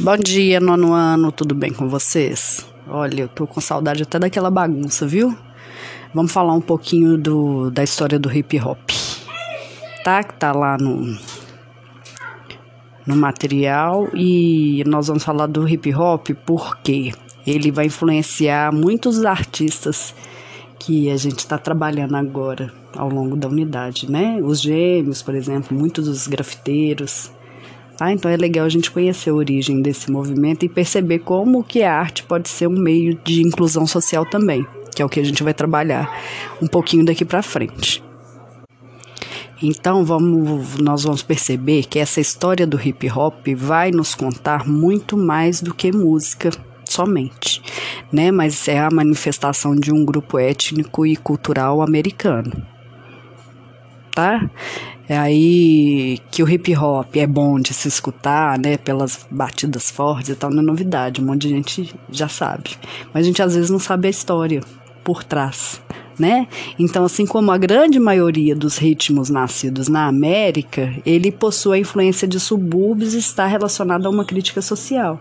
Bom dia, nono ano, tudo bem com vocês? Olha, eu tô com saudade até daquela bagunça, viu? Vamos falar um pouquinho do, da história do hip hop, tá? Que tá lá no, no material e nós vamos falar do hip hop porque ele vai influenciar muitos artistas que a gente está trabalhando agora ao longo da unidade, né? Os gêmeos, por exemplo, muitos dos grafiteiros, Tá? Então é legal a gente conhecer a origem desse movimento e perceber como que a arte pode ser um meio de inclusão social também, que é o que a gente vai trabalhar um pouquinho daqui para frente. Então vamos, nós vamos perceber que essa história do hip hop vai nos contar muito mais do que música somente, né? Mas é a manifestação de um grupo étnico e cultural americano, tá? É aí que o hip hop é bom de se escutar, né? Pelas batidas fortes e tal, não é novidade, um monte de gente já sabe. Mas a gente às vezes não sabe a história por trás, né? Então, assim como a grande maioria dos ritmos nascidos na América, ele possui a influência de subúrbios e está relacionado a uma crítica social.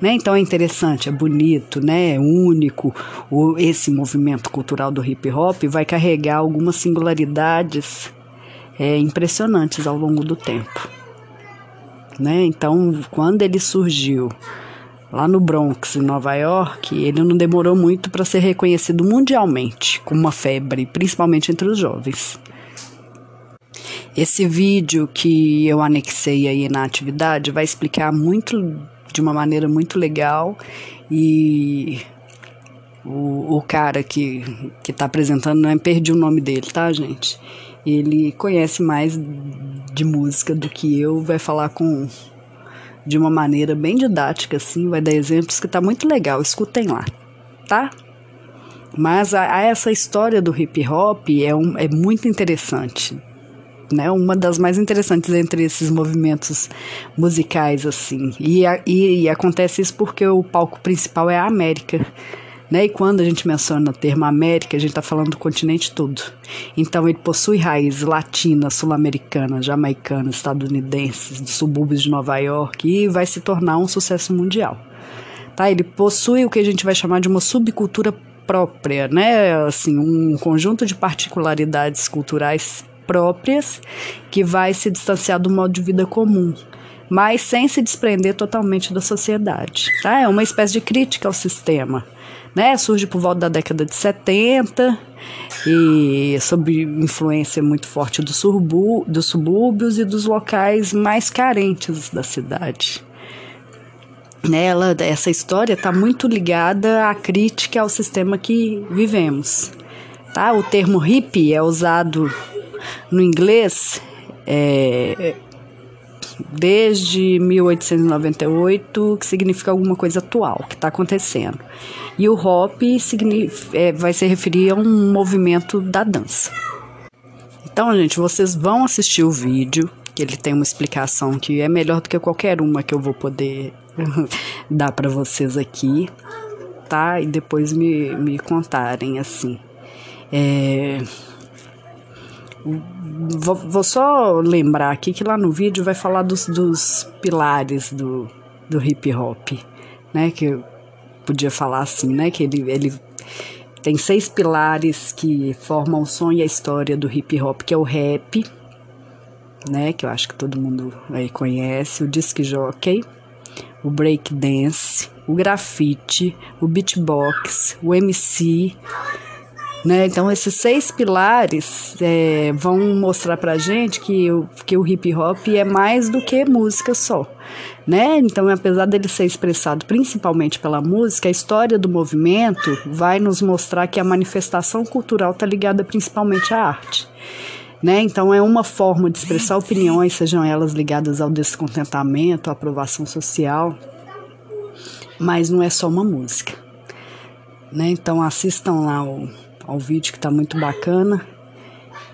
Né? Então é interessante, é bonito, né? é único. O, esse movimento cultural do hip hop vai carregar algumas singularidades é, impressionantes ao longo do tempo. Né? Então, quando ele surgiu lá no Bronx, em Nova York, ele não demorou muito para ser reconhecido mundialmente como uma febre, principalmente entre os jovens. Esse vídeo que eu anexei aí na atividade vai explicar muito, de uma maneira muito legal e o, o cara que, que tá apresentando, não é, perdi o nome dele, tá, gente? Ele conhece mais de música do que eu, vai falar com de uma maneira bem didática, assim, vai dar exemplos que tá muito legal. Escutem lá, tá? Mas a, a essa história do hip hop é, um, é muito interessante, né? Uma das mais interessantes entre esses movimentos musicais, assim. E, a, e, e acontece isso porque o palco principal é a América. Né? E quando a gente menciona o termo América, a gente está falando do continente todo. Então ele possui raízes latinas, sul-americanas, jamaicanas, estadunidenses, dos subúrbios de Nova York e vai se tornar um sucesso mundial. Tá? Ele possui o que a gente vai chamar de uma subcultura própria, né? Assim, um conjunto de particularidades culturais próprias que vai se distanciar do modo de vida comum, mas sem se desprender totalmente da sociedade. Tá? É uma espécie de crítica ao sistema né? Surge por volta da década de 70 e sob influência muito forte do dos subúrbios e dos locais mais carentes da cidade. Nela, essa história está muito ligada à crítica ao sistema que vivemos. Tá? O termo hippie é usado no inglês é, desde 1898, que significa alguma coisa atual que está acontecendo. E o hop é, vai se referir a um movimento da dança. Então, gente, vocês vão assistir o vídeo, que ele tem uma explicação que é melhor do que qualquer uma que eu vou poder dar para vocês aqui, tá? E depois me, me contarem, assim. É vou, só lembrar aqui que lá no vídeo vai falar dos, dos pilares do, do hip hop, né? Que eu podia falar assim, né? Que ele, ele tem seis pilares que formam o som e a história do hip hop, que é o rap, né? Que eu acho que todo mundo aí conhece, o disc jockey, o break dance, o grafite, o beatbox, o MC, né? Então, esses seis pilares é, vão mostrar para gente que o, que o hip hop é mais do que música só. Né? Então, apesar dele ser expressado principalmente pela música, a história do movimento vai nos mostrar que a manifestação cultural está ligada principalmente à arte. Né? Então, é uma forma de expressar opiniões, sejam elas ligadas ao descontentamento, à aprovação social, mas não é só uma música. Né? Então, assistam lá o ao vídeo que está muito bacana.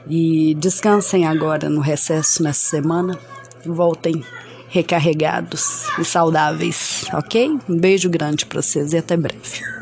E descansem agora no recesso nessa semana. Voltem recarregados e saudáveis, ok? Um beijo grande para vocês e até breve.